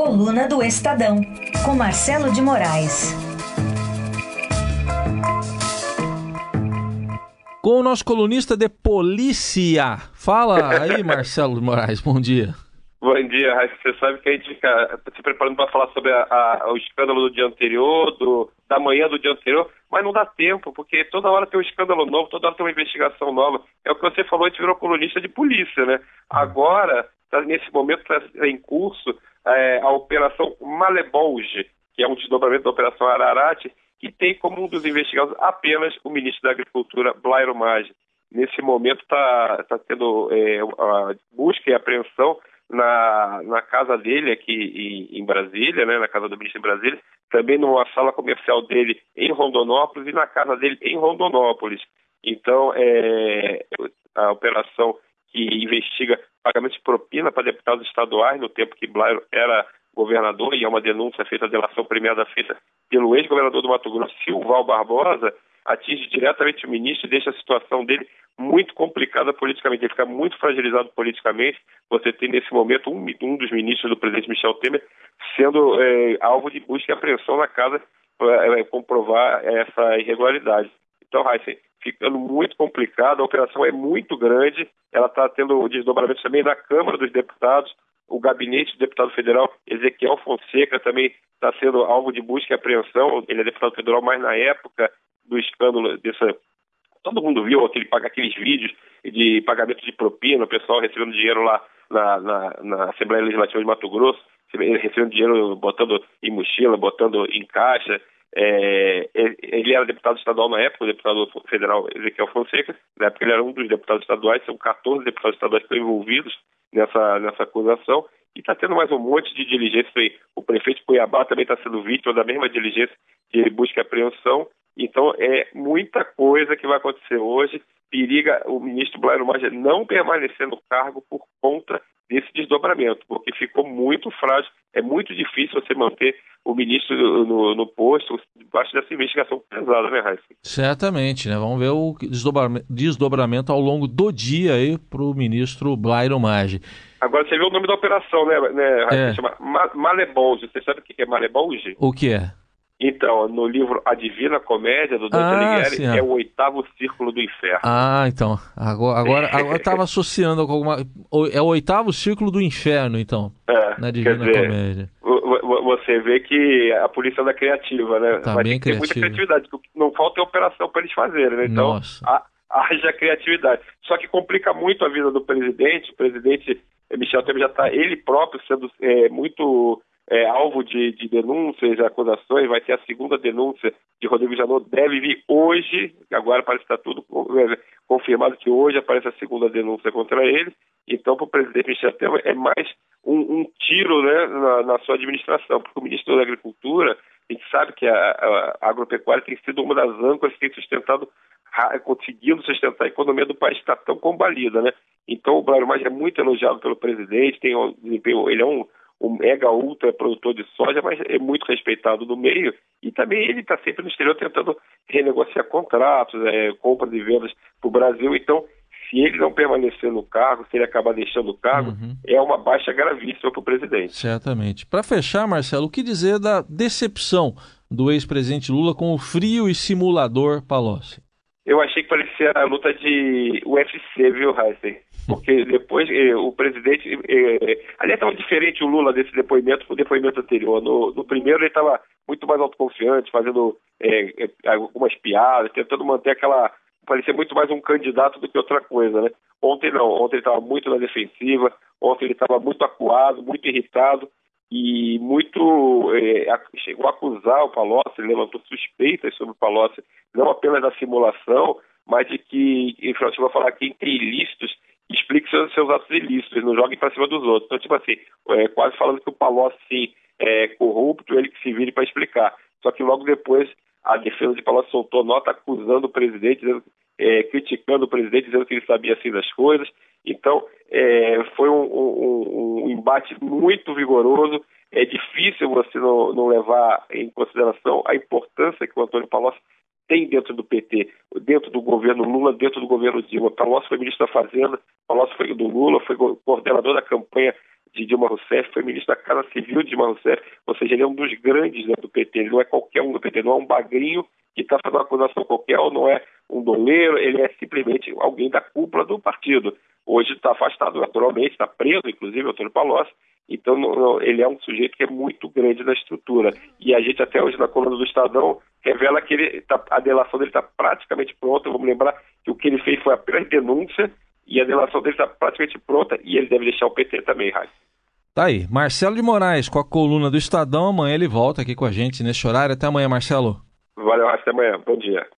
Coluna do Estadão, com Marcelo de Moraes. Com o nosso colunista de polícia. Fala aí, Marcelo de Moraes, bom dia. Bom dia, Raíssa. Você sabe que a gente fica se preparando para falar sobre a, a, o escândalo do dia anterior, do, da manhã do dia anterior, mas não dá tempo, porque toda hora tem um escândalo novo, toda hora tem uma investigação nova. É o que você falou, a gente virou colunista de polícia, né? Agora, tá, nesse momento, está em curso é, a Operação Malebolge, que é um desdobramento da Operação Ararate, que tem como um dos investigados apenas o ministro da Agricultura, Blairo Maggi. Nesse momento está tá tendo é, a busca e apreensão na, na casa dele aqui em, em, Brasília, né, na casa do ministro em Brasília, também numa sala comercial dele em Rondonópolis e na casa dele em Rondonópolis. Então, é, a operação que investiga pagamento de propina para deputados estaduais no tempo que Blairo era governador, e é uma denúncia feita, a delação premiada feita pelo ex-governador do Mato Grosso, Silval Barbosa, atinge diretamente o ministro e deixa a situação dele muito complicada politicamente, ele fica muito fragilizado politicamente. Você tem nesse momento um, um dos ministros do presidente Michel Temer sendo é, alvo de busca e apreensão na casa para é, comprovar essa irregularidade. Então, Heisen, ficando muito complicado, a operação é muito grande, ela está tendo desdobramento também na Câmara dos Deputados, o gabinete do deputado federal Ezequiel Fonseca também está sendo alvo de busca e apreensão, ele é deputado federal, mas na época do escândalo dessa todo mundo viu aquele, aqueles vídeos de pagamento de propina, o pessoal recebendo dinheiro lá na, na, na Assembleia Legislativa de Mato Grosso, recebendo dinheiro, botando em mochila, botando em caixa. É, ele era deputado estadual na época, o deputado federal Ezequiel Fonseca, na época ele era um dos deputados estaduais, são 14 deputados estaduais que estão envolvidos nessa, nessa acusação, e está tendo mais um monte de diligência. O prefeito de Cuiabá também está sendo vítima da mesma diligência de busca e apreensão, então, é muita coisa que vai acontecer hoje. Periga o ministro Blairo Maggi não permanecer no cargo por conta desse desdobramento, porque ficou muito frágil. É muito difícil você manter o ministro no, no posto debaixo dessa investigação pesada, né, Raíssa? Certamente, né? Vamos ver o desdobramento, desdobramento ao longo do dia aí para o ministro Blairo Maggi. Agora, você viu o nome da operação, né, né Raíssa? É. Chama Malebolge. Você sabe o que é Malebolge? O que é? Então, no livro A Divina Comédia, do Dante ah, Alighieri, sim, é o oitavo círculo do inferno. Ah, então. Agora, agora, agora eu estava associando com alguma... É o oitavo círculo do inferno, então, é, na Divina dizer, Comédia. Você vê que a polícia é criativa, né? Tá Vai bem ter muita criatividade. Não falta operação para eles fazerem, né? Então, Nossa. A, haja criatividade. Só que complica muito a vida do presidente. O presidente Michel Temer já está, ele próprio, sendo é, muito é, alvo de, de denúncias e acusações, vai ter a segunda denúncia de Rodrigo Janot, deve vir hoje, agora parece que está tudo é, confirmado que hoje aparece a segunda denúncia contra ele, então para o presidente Michel Temer é mais um, um tiro né, na, na, sua administração, porque o ministro da Agricultura, a gente sabe que a, a, a agropecuária tem sido uma das âncoras que tem sustentado conseguindo sustentar a economia do país está tão combalida, né? Então o Blair Maggi é muito elogiado pelo presidente, tem um ele é um o mega ultra produtor de soja, mas é muito respeitado no meio e também ele está sempre no exterior tentando renegociar contratos, é, compras e vendas para o Brasil. Então, se ele não permanecer no cargo, se ele acabar deixando o cargo, uhum. é uma baixa gravíssima para o presidente. Certamente. Para fechar, Marcelo, o que dizer da decepção do ex-presidente Lula com o frio e simulador Palocci? Eu achei que parecia a luta de UFC, viu, Heisen? Porque depois eh, o presidente. Eh, aliás, estava diferente o Lula desse depoimento do depoimento anterior. No, no primeiro, ele estava muito mais autoconfiante, fazendo eh, eh, algumas piadas, tentando manter aquela. parecia muito mais um candidato do que outra coisa, né? Ontem não, ontem ele estava muito na defensiva, ontem ele estava muito acuado, muito irritado e muito é, chegou a acusar o Palocci, levantou suspeitas sobre o Palocci, não apenas da simulação, mas de que, ele chegou a falar que em ilícitos explique seus, seus atos ilícitos, não jogue para cima dos outros. Então, tipo assim, é, quase falando que o Palocci é corrupto, ele que se vire para explicar. Só que logo depois a defesa de Palocci soltou nota acusando o presidente, dizendo, é, criticando o presidente, dizendo que ele sabia assim das coisas. Então, é, foi um, um, um, embate muito vigoroso. É difícil você não, não levar em consideração a importância que o Antônio Palocci tem dentro do PT, dentro do governo Lula, dentro do governo Dilma. Palocci foi ministro da Fazenda, Palocci foi do Lula, foi coordenador da campanha de Dilma Rousseff, foi ministro da Casa Civil de Dilma Rousseff, ou seja, ele é um dos grandes né, do PT, ele não é qualquer um do PT, não é um bagrinho que está fazendo uma acusação qualquer, ou não é um doleiro, ele é simplesmente alguém da cúpula do partido. Hoje está afastado naturalmente, está preso, inclusive, o Antônio Palocci, então não, não, ele é um sujeito que é muito grande na estrutura. E a gente até hoje na coluna do Estadão revela que ele tá, a delação dele está praticamente pronta, vamos lembrar que o que ele fez foi apenas denúncia, e a delação dele está praticamente pronta, e ele deve deixar o PT também, Raíssa. Tá aí, Marcelo de Moraes com a coluna do Estadão, amanhã ele volta aqui com a gente nesse horário. Até amanhã, Marcelo. Valeu, até amanhã. Bom dia.